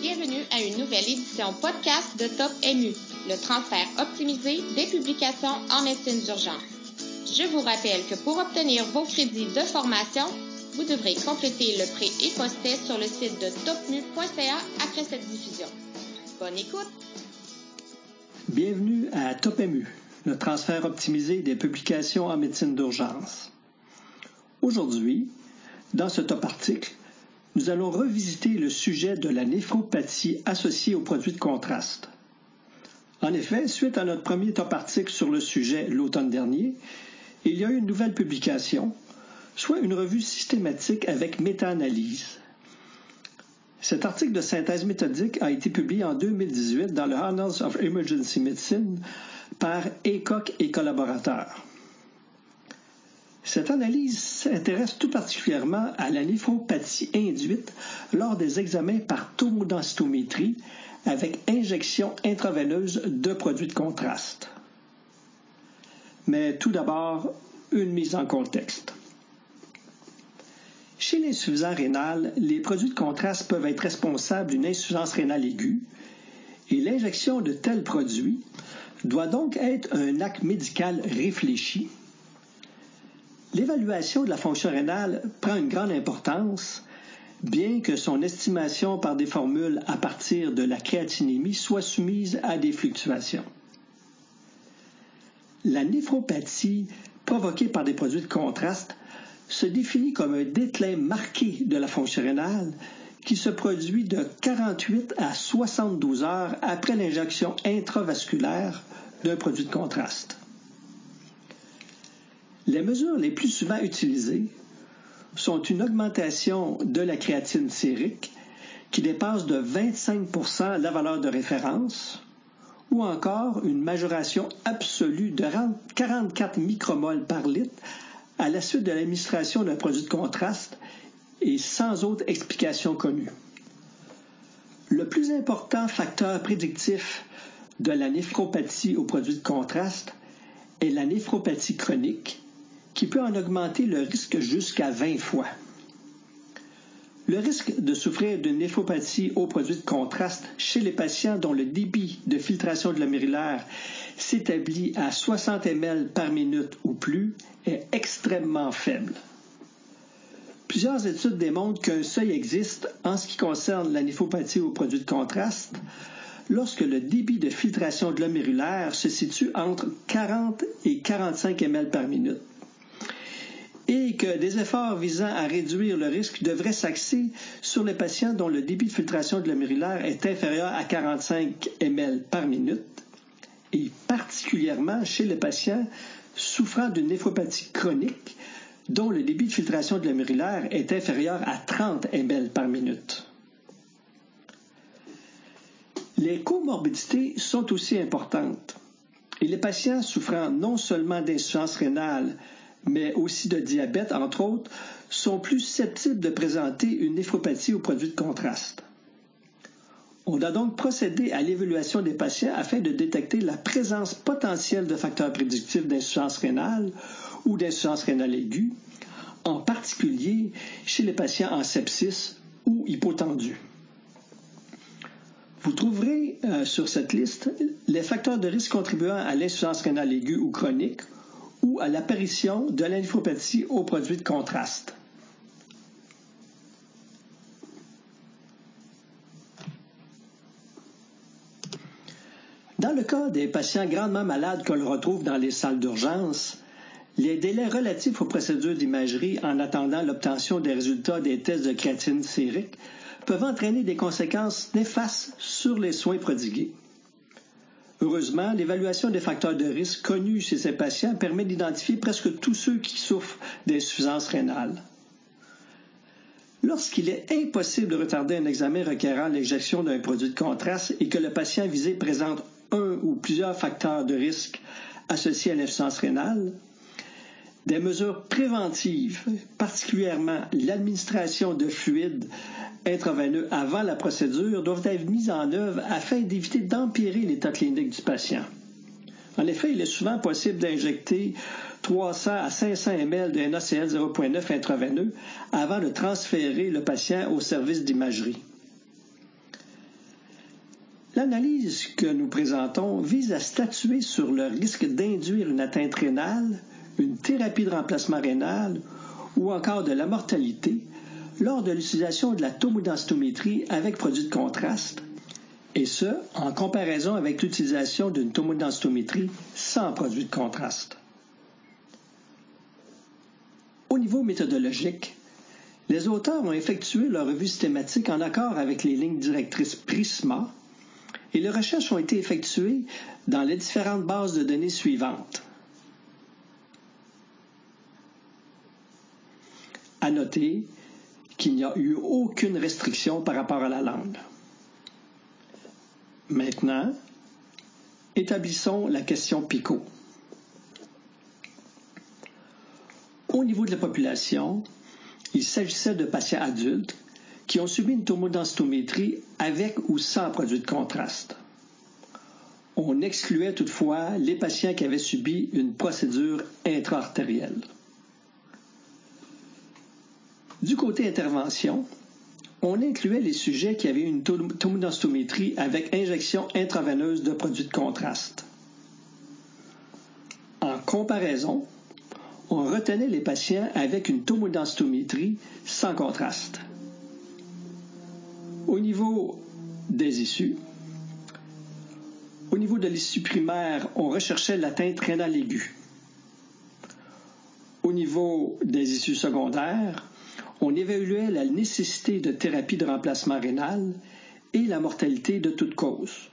Bienvenue à une nouvelle édition podcast de Top MU, le transfert optimisé des publications en médecine d'urgence. Je vous rappelle que pour obtenir vos crédits de formation, vous devrez compléter le pré et sur le site de topmu.ca après cette diffusion. Bonne écoute! Bienvenue à Top MU, le transfert optimisé des publications en médecine d'urgence. Aujourd'hui, dans ce top article, nous allons revisiter le sujet de la néphropathie associée aux produits de contraste. En effet, suite à notre premier top article sur le sujet l'automne dernier, il y a eu une nouvelle publication, soit une revue systématique avec méta-analyse. Cet article de synthèse méthodique a été publié en 2018 dans le Annals of Emergency Medicine par Aycock et collaborateurs. Cette analyse s'intéresse tout particulièrement à la néphropathie induite lors des examens par tomodensitométrie avec injection intraveineuse de produits de contraste. Mais tout d'abord, une mise en contexte. Chez l'insuffisance rénale, les produits de contraste peuvent être responsables d'une insuffisance rénale aiguë et l'injection de tels produits doit donc être un acte médical réfléchi L'évaluation de la fonction rénale prend une grande importance, bien que son estimation par des formules à partir de la créatinémie soit soumise à des fluctuations. La néphropathie provoquée par des produits de contraste se définit comme un déclin marqué de la fonction rénale qui se produit de 48 à 72 heures après l'injection intravasculaire d'un produit de contraste. Les mesures les plus souvent utilisées sont une augmentation de la créatine sérique qui dépasse de 25% la valeur de référence ou encore une majoration absolue de 44 micromoles par litre à la suite de l'administration d'un produit de contraste et sans autre explication connue. Le plus important facteur prédictif de la néphropathie au produit de contraste est la néphropathie chronique qui peut en augmenter le risque jusqu'à 20 fois. Le risque de souffrir d'une néphropathie au produit de contraste chez les patients dont le débit de filtration glomérulaire s'établit à 60 ml par minute ou plus est extrêmement faible. Plusieurs études démontrent qu'un seuil existe en ce qui concerne la néphropathie au produit de contraste lorsque le débit de filtration glomérulaire se situe entre 40 et 45 ml par minute et que des efforts visant à réduire le risque devraient s'axer sur les patients dont le débit de filtration glomérulaire est inférieur à 45 ml par minute, et particulièrement chez les patients souffrant d'une néphropathie chronique dont le débit de filtration glomérulaire est inférieur à 30 ml par minute. Les comorbidités sont aussi importantes et les patients souffrant non seulement d'insuffisance rénale, mais aussi de diabète, entre autres, sont plus susceptibles de présenter une néphropathie au produit de contraste. On doit donc procéder à l'évaluation des patients afin de détecter la présence potentielle de facteurs prédictifs d'insuffisance rénale ou d'insuffisance rénale aiguë, en particulier chez les patients en sepsis ou hypotendus. Vous trouverez euh, sur cette liste les facteurs de risque contribuant à l'insuffisance rénale aiguë ou chronique ou à l'apparition de l'infopathie aux produits de contraste. Dans le cas des patients grandement malades qu'on retrouve dans les salles d'urgence, les délais relatifs aux procédures d'imagerie en attendant l'obtention des résultats des tests de créatine sérique peuvent entraîner des conséquences néfastes sur les soins prodigués. Heureusement, l'évaluation des facteurs de risque connus chez ces patients permet d'identifier presque tous ceux qui souffrent d'insuffisance rénale. Lorsqu'il est impossible de retarder un examen requérant l'injection d'un produit de contraste et que le patient visé présente un ou plusieurs facteurs de risque associés à l'insuffisance rénale, des mesures préventives, particulièrement l'administration de fluides avant la procédure, doivent être mises en œuvre afin d'éviter d'empirer l'état clinique du patient. En effet, il est souvent possible d'injecter 300 à 500 ml de NaCl 0.9 intraveineux avant de transférer le patient au service d'imagerie. L'analyse que nous présentons vise à statuer sur le risque d'induire une atteinte rénale, une thérapie de remplacement rénal ou encore de la mortalité lors de l'utilisation de la tomodensitométrie avec produit de contraste, et ce, en comparaison avec l'utilisation d'une tomodensitométrie sans produit de contraste. Au niveau méthodologique, les auteurs ont effectué leur revue systématique en accord avec les lignes directrices PRISMA et les recherches ont été effectuées dans les différentes bases de données suivantes. À noter qu'il n'y a eu aucune restriction par rapport à la langue. Maintenant, établissons la question PICO. Au niveau de la population, il s'agissait de patients adultes qui ont subi une tomodensitométrie avec ou sans produit de contraste. On excluait toutefois les patients qui avaient subi une procédure intra-artérielle. Du côté intervention, on incluait les sujets qui avaient une tomodensitométrie avec injection intraveineuse de produits de contraste. En comparaison, on retenait les patients avec une tomodensitométrie sans contraste. Au niveau des issues, au niveau de l'issue primaire, on recherchait l'atteinte rénale aiguë. Au niveau des issues secondaires, on évaluait la nécessité de thérapie de remplacement rénal et la mortalité de toute cause.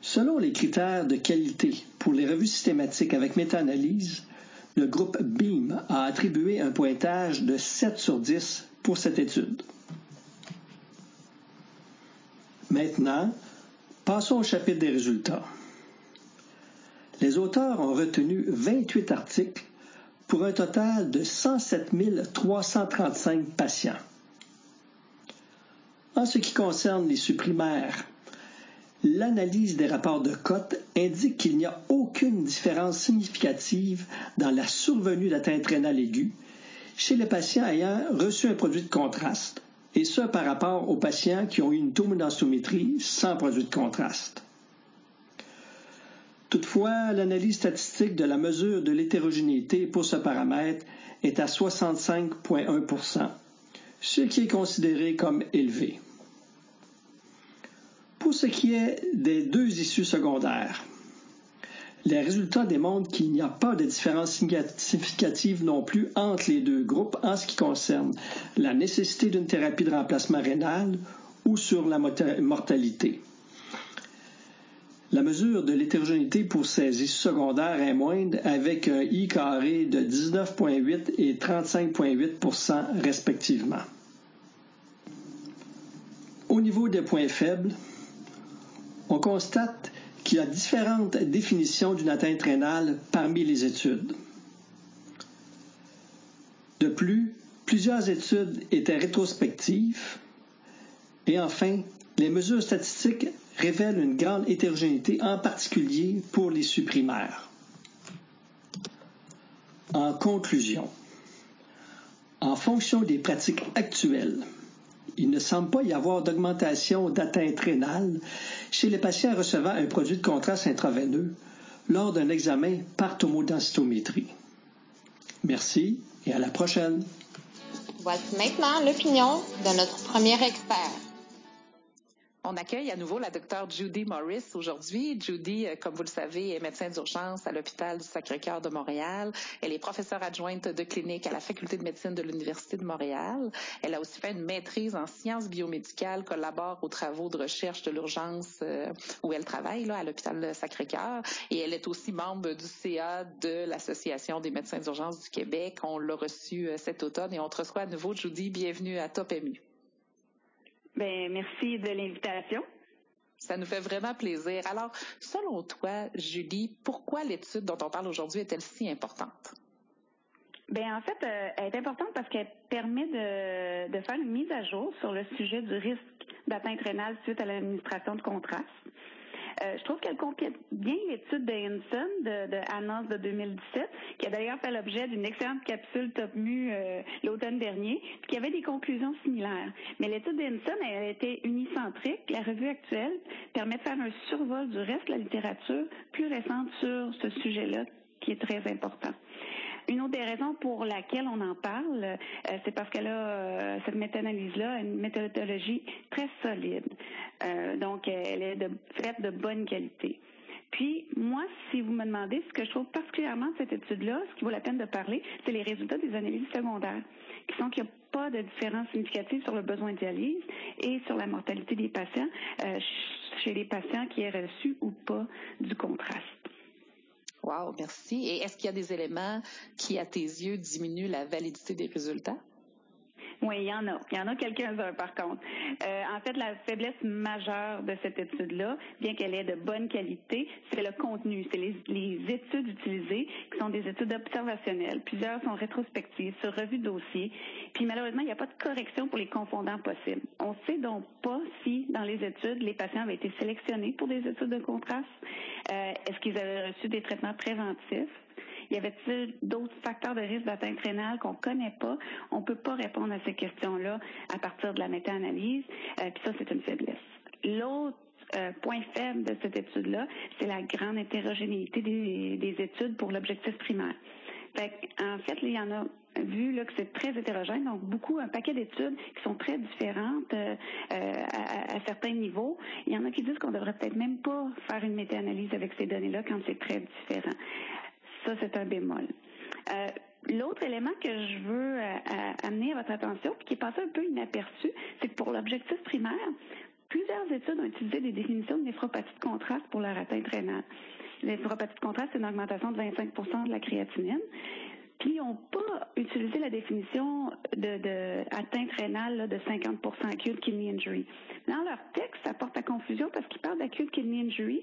Selon les critères de qualité pour les revues systématiques avec méta-analyse, le groupe BEAM a attribué un pointage de 7 sur 10 pour cette étude. Maintenant, passons au chapitre des résultats. Les auteurs ont retenu 28 articles pour un total de 107 335 patients. En ce qui concerne les supprimaires, l'analyse des rapports de cote indique qu'il n'y a aucune différence significative dans la survenue d'atteinte rénale aiguë chez les patients ayant reçu un produit de contraste, et ce par rapport aux patients qui ont eu une tomodensitométrie sans produit de contraste. Toutefois, l'analyse statistique de la mesure de l'hétérogénéité pour ce paramètre est à 65,1% ce qui est considéré comme élevé. Pour ce qui est des deux issues secondaires, les résultats démontrent qu'il n'y a pas de différence significative non plus entre les deux groupes en ce qui concerne la nécessité d'une thérapie de remplacement rénal ou sur la mortalité. La mesure de l'hétérogénéité pour ces issues secondaires est moindre avec un I carré de 19,8 et 35,8% respectivement. Au niveau des points faibles, on constate qu'il y a différentes définitions d'une atteinte rénale parmi les études. De plus, plusieurs études étaient rétrospectives. Et enfin, les mesures statistiques révèlent une grande hétérogénéité, en particulier pour les supprimaires. En conclusion, en fonction des pratiques actuelles, il ne semble pas y avoir d'augmentation d'atteinte rénale chez les patients recevant un produit de contraste intraveineux lors d'un examen par tomodensitométrie. Merci et à la prochaine. Voici maintenant l'opinion de notre premier expert. On accueille à nouveau la docteure Judy Morris aujourd'hui. Judy, euh, comme vous le savez, est médecin d'urgence à l'hôpital du Sacré-Cœur de Montréal. Elle est professeure adjointe de clinique à la faculté de médecine de l'Université de Montréal. Elle a aussi fait une maîtrise en sciences biomédicales, collabore aux travaux de recherche de l'urgence euh, où elle travaille là, à l'hôpital Sacré-Cœur. Et elle est aussi membre du CA de l'Association des médecins d'urgence du Québec. On l'a reçue euh, cet automne et on te reçoit à nouveau. Judy, bienvenue à Top MU. Ben, merci de l'invitation. Ça nous fait vraiment plaisir. Alors, selon toi, Julie, pourquoi l'étude dont on parle aujourd'hui est-elle si importante? Ben en fait, euh, elle est importante parce qu'elle permet de, de, faire une mise à jour sur le sujet du risque d'atteinte rénale suite à l'administration de contraste. Euh, je trouve qu'elle complète bien l'étude de Hinson de, de de 2017, qui a d'ailleurs fait l'objet d'une excellente capsule Top Mu euh, l'automne dernier, qui avait des conclusions similaires. Mais l'étude de Hinson, elle a été unicentrique. La revue actuelle permet de faire un survol du reste de la littérature plus récente sur ce sujet-là, qui est très important. Une autre des raisons pour laquelle on en parle, euh, c'est parce qu'elle a euh, cette méta-analyse-là, une méthodologie très solide. Euh, donc, elle est de, faite de bonne qualité. Puis, moi, si vous me demandez ce que je trouve particulièrement de cette étude-là, ce qui vaut la peine de parler, c'est les résultats des analyses secondaires, qui sont qu'il n'y a pas de différence significative sur le besoin de dialyse et sur la mortalité des patients chez les patients qui aient reçu ou pas du contraste. Wow, merci. Et est-ce qu'il y a des éléments qui, à tes yeux, diminuent la validité des résultats? Oui, il y en a. Il y en a quelques-uns, par contre. Euh, en fait, la faiblesse majeure de cette étude-là, bien qu'elle ait de bonne qualité, c'est le contenu. C'est les, les, études utilisées, qui sont des études observationnelles. Plusieurs sont rétrospectives, sur revue de dossier. Puis malheureusement, il n'y a pas de correction pour les confondants possibles. On ne sait donc pas si, dans les études, les patients avaient été sélectionnés pour des études de contraste. Euh, Est-ce qu'ils avaient reçu des traitements préventifs? Y avait-il d'autres facteurs de risque d'atteinte rénale qu'on connaît pas? On peut pas répondre à ces questions-là à partir de la méta-analyse. Euh, puis ça, c'est une faiblesse. L'autre euh, point faible de cette étude-là, c'est la grande hétérogénéité des, des études pour l'objectif primaire. Fait en fait, il y en a vu là, que c'est très hétérogène, donc beaucoup, un paquet d'études qui sont très différentes euh, à, à, certains niveaux. Il y en a qui disent qu'on devrait peut-être même pas faire une méta-analyse avec ces données-là quand c'est très différent. Ça, c'est un bémol. Euh, L'autre élément que je veux euh, amener à votre attention, qui est passé un peu inaperçu, c'est que pour l'objectif primaire, plusieurs études ont utilisé des définitions de néphropathie de contraste pour leur atteinte rénale. La néphropathie de contraste, c'est une augmentation de 25% de la créatinine. Ils n'ont pas utilisé la définition de, de atteinte rénale de 50% acute kidney injury. Dans leur texte, ça porte à confusion parce qu'ils parlent d'acute kidney injury.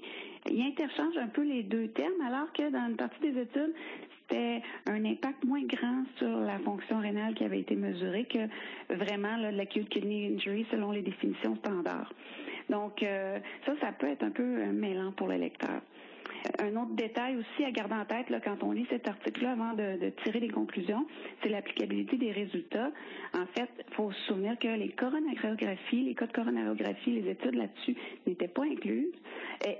Ils interchangent un peu les deux termes, alors que dans une partie des études, c'était un impact moins grand sur la fonction rénale qui avait été mesurée que vraiment l'acute kidney injury selon les définitions standards. Donc, euh, ça, ça peut être un peu mêlant pour le lecteur. Un autre détail aussi à garder en tête quand on lit cet article-là avant de, tirer des conclusions, c'est l'applicabilité des résultats. En fait, il faut se souvenir que les coronarographies, les cas de coronarographie, les études là-dessus n'étaient pas incluses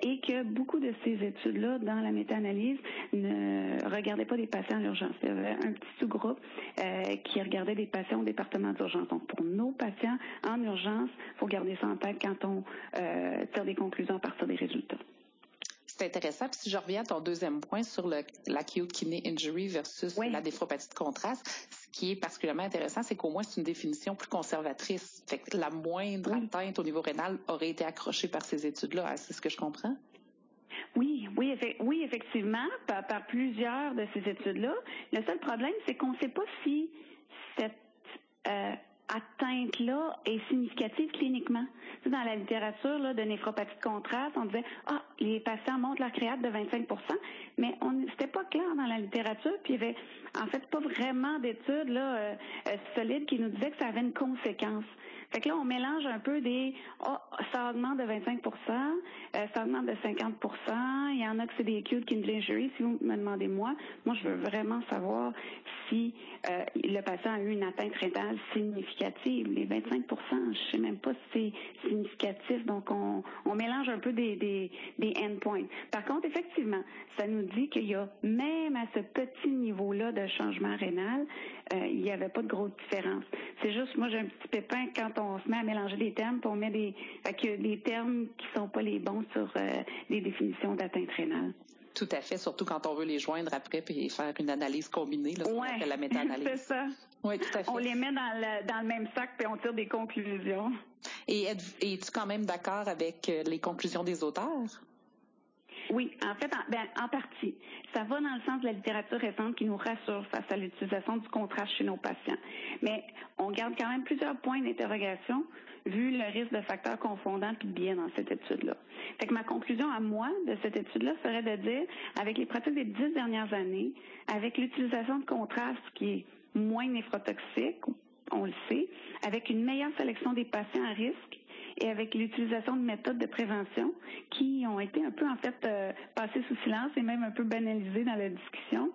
et que beaucoup de ces études-là, dans la méta-analyse, ne regardaient pas des patients en urgence. Il y avait un petit sous-groupe euh, qui regardait des patients au département d'urgence. Donc, pour nos patients en urgence, il faut garder ça en tête quand on euh, tire des conclusions à partir des résultats c'est intéressant. Puis si je reviens à ton deuxième point sur l'acute kidney injury versus la néphropathie de contraste, ce qui est particulièrement intéressant, c'est qu'au moins c'est une définition plus conservatrice. Fait que la moindre atteinte au niveau rénal aurait été accrochée par ces études-là. C'est ce que je comprends? Oui, oui, oui, effectivement, par, par plusieurs de ces études-là. Le seul problème, c'est qu'on ne sait pas si cette euh, atteinte-là est significative cliniquement. dans la littérature là, de néphropathie de contraste, on disait ah les patients montent leur créate de 25% mais on c'était pas clair dans la littérature, puis il y avait en fait pas vraiment d'études là euh, euh, solides qui nous disaient que ça avait une conséquence. Fait que là, on mélange un peu des oh, ça augmente de 25% euh, ça augmente de 50 Il y en a que c'est des acute kidney injury. Si vous me demandez moi, moi je veux vraiment savoir si euh, le patient a eu une atteinte rénale significative. Les 25% je sais même pas si c'est significatif. Donc on, mélange un peu des endpoints. Par contre, effectivement, ça nous dit qu'il y a même à ce petit niveau-là de changement rénal, euh, il n'y avait pas de grosse différence. C'est juste, moi j'ai un petit pépin quand on se met à mélanger des termes, puis on met des, que des termes qui sont pas les bons sur euh, des définitions d'atteinte rénale. Tout à fait, surtout quand on veut les joindre après puis faire une analyse combinée, là, ouais, la méta-analyse. c'est ça. Oui, tout à fait. On les met dans le, dans le même sac puis on tire des conclusions. Et es-tu quand même d'accord avec euh, les conclusions des auteurs? Oui, en fait, en, ben, en partie. Ça va dans le sens de la littérature récente qui nous rassure face à l'utilisation du contraste chez nos patients. Mais on garde quand même plusieurs points d'interrogation vu le risque de facteurs confondants puis bien dans cette étude-là. Fait que ma conclusion à moi de cette étude-là serait de dire, avec les pratiques des dix dernières années, avec l'utilisation de contraste qui est moins néphrotoxique, on le sait, avec une meilleure sélection des patients à risque et avec l'utilisation de méthodes de prévention qui ont été un peu en fait euh, passées sous silence et même un peu banalisées dans la discussion.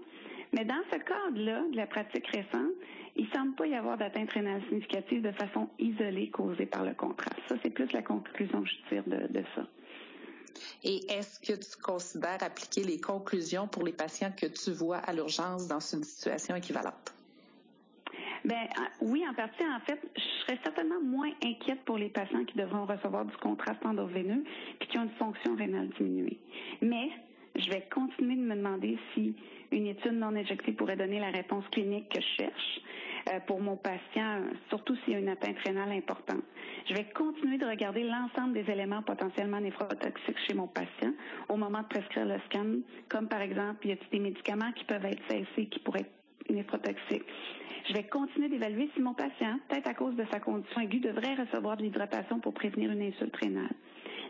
Mais dans ce cadre-là, de la pratique récente, il semble pas y avoir d'atteinte rénale significative de façon isolée causée par le contraste. Ça, c'est plus la conclusion que je tire de, de ça. Et est-ce que tu considères appliquer les conclusions pour les patients que tu vois à l'urgence dans une situation équivalente? Ben oui, en partie, en fait, je serais certainement moins inquiète pour les patients qui devront recevoir du contraste endoveineux puis qui ont une fonction rénale diminuée. Mais je vais continuer de me demander si une étude non injectée pourrait donner la réponse clinique que je cherche euh, pour mon patient, surtout s'il y a une atteinte rénale importante. Je vais continuer de regarder l'ensemble des éléments potentiellement néphrotoxiques chez mon patient au moment de prescrire le scan, comme par exemple, y a-t-il des médicaments qui peuvent être cessés qui pourraient être néphrotoxiques. Je vais continuer d'évaluer si mon patient, peut-être à cause de sa condition aiguë, devrait recevoir de l'hydratation pour prévenir une insulte rénale.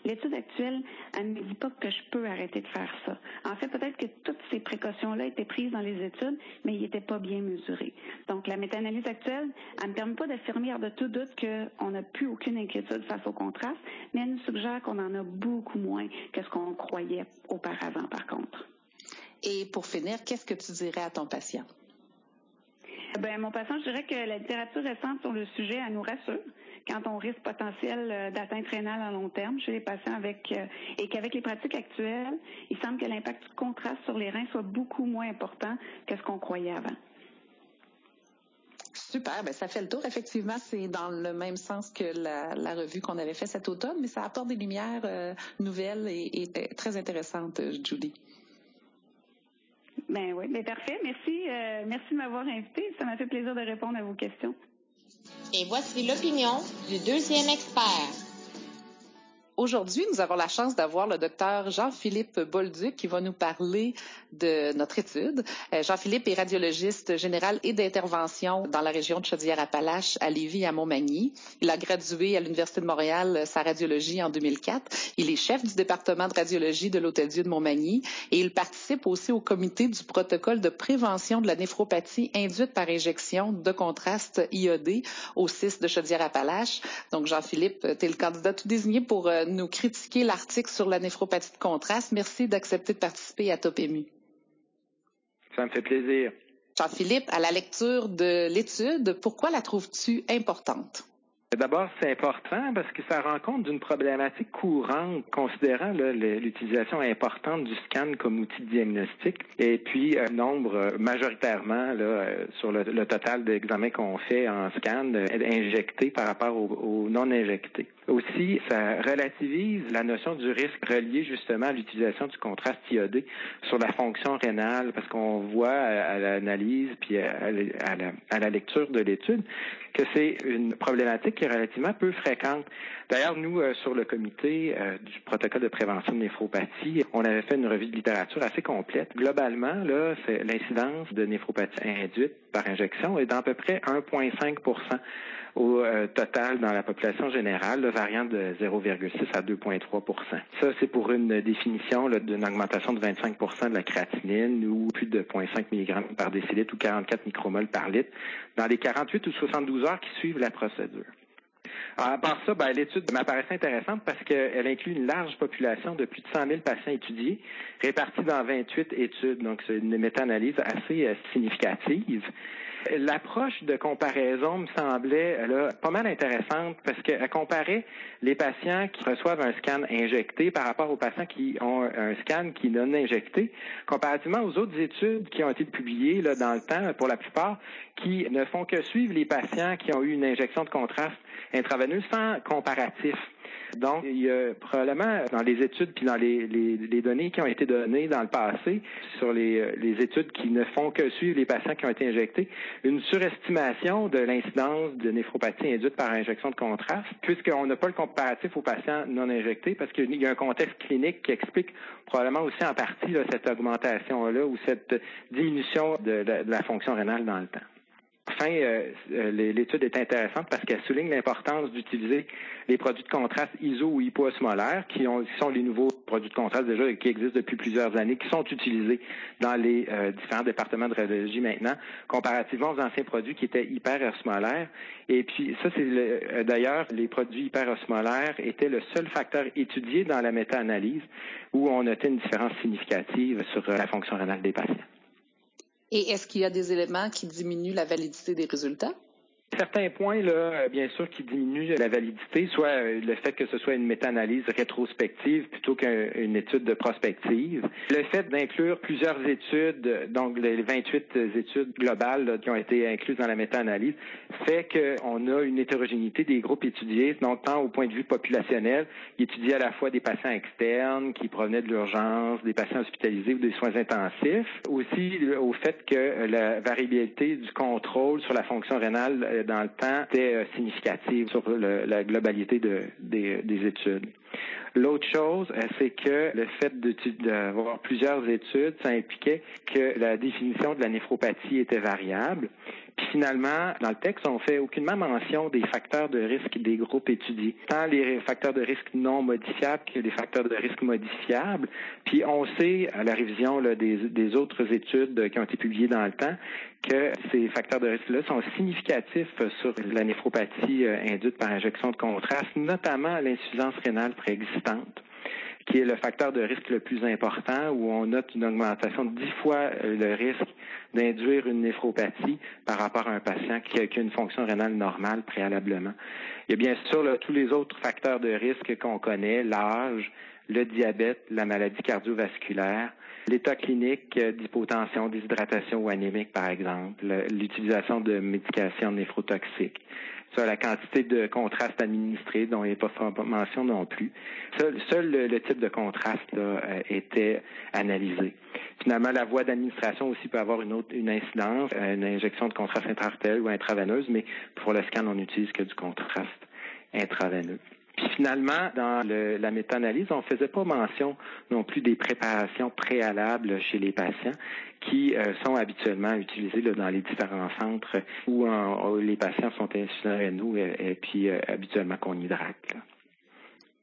L'étude actuelle, elle ne me dit pas que je peux arrêter de faire ça. En fait, peut-être que toutes ces précautions-là étaient prises dans les études, mais ils n'étaient pas bien mesurées. Donc, la méta-analyse actuelle, elle ne permet pas d'affirmer de tout doute qu'on n'a plus aucune inquiétude face au contraste, mais elle nous suggère qu'on en a beaucoup moins que ce qu'on croyait auparavant, par contre. Et pour finir, qu'est-ce que tu dirais à ton patient? Ben, mon patient, je dirais que la littérature récente sur le sujet, elle nous rassure quant au risque potentiel euh, d'atteinte rénale à long terme chez les patients avec euh, et qu'avec les pratiques actuelles, il semble que l'impact du contraste sur les reins soit beaucoup moins important que ce qu'on croyait avant. Super, ben ça fait le tour. Effectivement, c'est dans le même sens que la, revue qu'on avait fait cet automne, mais ça apporte des lumières euh, nouvelles et, très intéressantes, Julie. Ben oui, ben parfait. Merci, euh, merci de m'avoir invité. Ça m'a fait plaisir de répondre à vos questions. Et voici l'opinion du deuxième expert. Aujourd'hui, nous avons la chance d'avoir le docteur Jean-Philippe Bolduc qui va nous parler de notre étude. Euh, Jean-Philippe est radiologiste général et d'intervention dans la région de Chaudière-Appalaches, à Lévis à Montmagny. Il a gradué à l'Université de Montréal euh, sa radiologie en 2004. Il est chef du département de radiologie de l'Hôtel-Dieu de Montmagny et il participe aussi au comité du protocole de prévention de la néphropathie induite par injection de contraste iodé au CIS de Chaudière-Appalaches. Donc, Jean-Philippe, tu es le candidat tout désigné pour euh, nous critiquer l'article sur la néphropathie de contraste. Merci d'accepter de participer à Top Ça me fait plaisir. Jean-Philippe, à la lecture de l'étude, pourquoi la trouves-tu importante? D'abord, c'est important parce que ça rend compte d'une problématique courante considérant l'utilisation importante du scan comme outil de diagnostic et puis un nombre majoritairement là, sur le, total d'examens qu'on fait en scan injectés par rapport aux non injectés. Aussi, ça relativise la notion du risque relié justement à l'utilisation du contraste iodé sur la fonction rénale, parce qu'on voit à, l'analyse puis à, la, lecture de l'étude que c'est une problématique qui est relativement peu fréquente. D'ailleurs, nous, euh, sur le comité euh, du protocole de prévention de néphropathie, on avait fait une revue de littérature assez complète. Globalement, là, l'incidence de néphropathie induite par injection est d'à peu près 1,5% au euh, total dans la population générale, le variant de 0,6 à 2,3% Ça, c'est pour une définition d'une augmentation de 25% de la créatinine ou plus de 0,5 mg par décilitre ou 44 micromoles par litre dans les 48 ou 72 heures qui suivent la procédure. À part ça, ben, l'étude m'apparaissait intéressante parce qu'elle inclut une large population de plus de 100 000 patients étudiés, répartis dans 28 études. Donc, c'est une méta-analyse assez euh, significative. L'approche de comparaison me semblait pas mal intéressante parce qu'elle comparait les patients qui reçoivent un scan injecté par rapport aux patients qui ont un scan qui non injecté, comparativement aux autres études qui ont été publiées dans le temps, pour la plupart, qui ne font que suivre les patients qui ont eu une injection de contraste intraveineuse sans comparatif. Donc, il y a probablement dans les études puis dans les, les, données qui ont été données dans le passé sur les, les, études qui ne font que suivre les patients qui ont été injectés, une surestimation de l'incidence de néphropathie induite par injection de contraste, puisqu'on n'a pas le comparatif aux patients non injectés, parce qu'il y a un contexte clinique qui explique probablement aussi en partie là, cette augmentation-là ou cette diminution de la fonction rénale dans le temps. Enfin, euh, l'étude est intéressante parce qu'elle souligne l'importance d'utiliser les produits de contraste iso ou hypoosmolaires, qui, sont les nouveaux produits de contraste déjà qui existent depuis plusieurs années, qui sont utilisés dans les euh, différents départements de radiologie maintenant, comparativement aux anciens produits qui étaient hyperosmolaires. Et puis ça, c'est euh, d'ailleurs les produits hyperosmolaires étaient le seul facteur étudié dans la méta-analyse où on notait une différence significative sur la fonction rénale des patients. Et est-ce qu'il y a des éléments qui diminuent la validité des résultats? Certains points, là, euh, bien sûr, qui diminuent la validité, soit euh, le fait que ce soit une méta-analyse rétrospective plutôt qu'une étude de prospective. Le fait d'inclure plusieurs études, donc les 28 études globales qui ont été incluses dans la méta-analyse, fait qu'on a une hétérogénéité des groupes étudiés, donc tant au point de vue populationnel, qui à la fois des patients externes qui provenaient de l'urgence, des patients hospitalisés ou des soins intensifs, aussi au fait que la variabilité du contrôle sur la fonction rénale euh, dans le temps était euh, significative sur la globalité des, études. L'autre chose, euh, c'est que le fait d'avoir plusieurs études, ça impliquait que la définition de la néphropathie était variable. Puis finalement, dans le texte, on fait aucunement mention des facteurs de risque des groupes étudiés, tant les facteurs de risque non modifiables que les facteurs de risque modifiables. Puis on sait, à la révision des, autres études qui ont été publiées dans le temps, que ces facteurs de risque-là sont significatifs sur la néphropathie euh, induite par injection de contraste, notamment l'insuffisance rénale préexistante qui est le facteur de risque le plus important, où on note une augmentation de 10 fois euh, le risque d'induire une néphropathie par rapport à un patient qui a, une fonction rénale normale préalablement. Il y a bien sûr tous les autres facteurs de risque qu'on connaît, l'âge, le diabète, la maladie cardiovasculaire, l'état clinique d'hypotension, déshydratation ou anémique, par exemple, l'utilisation de médications néphrotoxiques, sur la quantité de contraste administré dont il a pas mention non plus. Seul, le, type de contraste euh, était analysé. Finalement, la voie d'administration aussi peut avoir une autre une incidence, euh, une injection de contraste intraartériel ou intraveineuse, mais pour le scan, on n'utilise que du contraste intraveineux. Puis finalement, dans la méta-analyse, on ne faisait pas mention non plus des préparations préalables chez les patients qui euh, sont habituellement utilisées dans les différents centres où les patients sont insuffisants nous et, et puis euh, habituellement qu'on hydrate.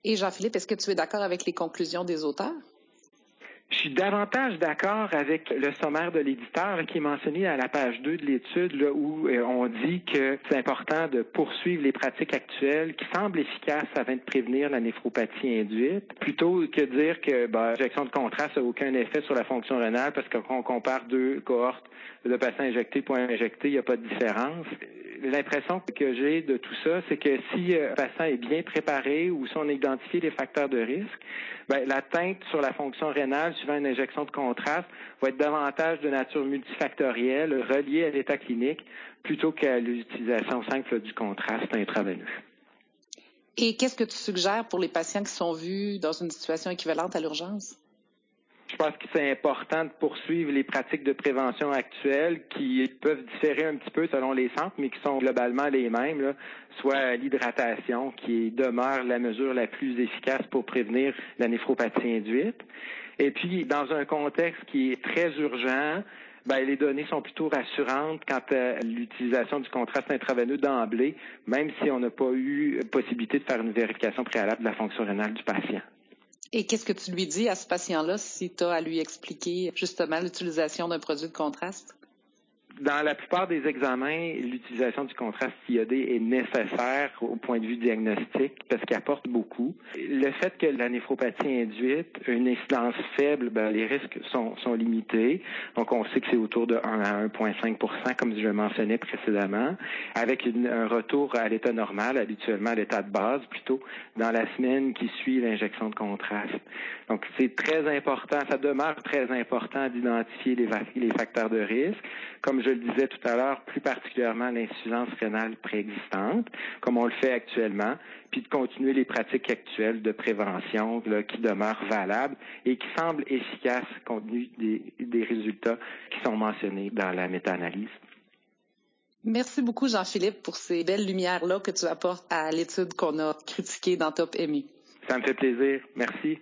Et Jean-Philippe, est-ce que tu es d'accord avec les conclusions des auteurs? Je suis davantage d'accord avec le sommaire de l'éditeur qui est mentionné à la page 2 de l'étude où euh, on dit que c'est important de poursuivre les pratiques actuelles qui semblent efficaces afin de prévenir la néphropathie induite, plutôt que dire que ben, l'injection de contraste n'a aucun effet sur la fonction rénale parce qu'on compare deux cohortes de patients injectés pour injectés, il n'y a pas de différence. L'impression que j'ai de tout ça, c'est que si euh, un patient est bien préparé ou si on a identifié les facteurs de risque, ben, l'atteinte sur la fonction rénale suivant une injection de contraste va être davantage de nature multifactorielle, reliée à l'état clinique, plutôt qu'à l'utilisation simple du contraste intraveineux. Et qu'est-ce que tu suggères pour les patients qui sont vus dans une situation équivalente à l'urgence? Je pense que c'est important de poursuivre les pratiques de prévention actuelles qui peuvent différer un petit peu selon les centres, mais qui sont globalement les mêmes, soit l'hydratation qui demeure la mesure la plus efficace pour prévenir la néphropathie induite. Et puis, dans un contexte qui est très urgent, ben, les données sont plutôt rassurantes quant à l'utilisation du contraste intraveineux d'emblée, même si on n'a pas eu possibilité de faire une vérification préalable de la fonction rénale du patient. Et qu'est-ce que tu lui dis à ce patient-là si tu as à lui expliquer justement l'utilisation d'un produit de contraste? Dans la plupart des examens, l'utilisation du contraste iodé est nécessaire au point de vue diagnostique parce qu'il apporte beaucoup. Le fait que la néphropathie induite une incidence faible, ben, les risques sont, limités. Donc, on sait que c'est autour de 1 à 1,5% comme je le mentionnais précédemment, avec un retour à l'état normal, habituellement à l'état de base, plutôt dans la semaine qui suit l'injection de contraste. Donc, c'est très important, ça demeure très important d'identifier les, facteurs de risque. Comme le disais tout à l'heure, plus particulièrement l'insuffisance rénale préexistante, comme on le fait actuellement, puis de continuer les pratiques actuelles de prévention qui demeurent valables et qui semblent efficaces compte tenu des, des résultats qui sont mentionnés dans la méta-analyse. Merci beaucoup, Jean-Philippe, pour ces belles lumières-là que tu apportes à l'étude qu'on a critiquée dans Top MU. Ça me fait plaisir. Merci.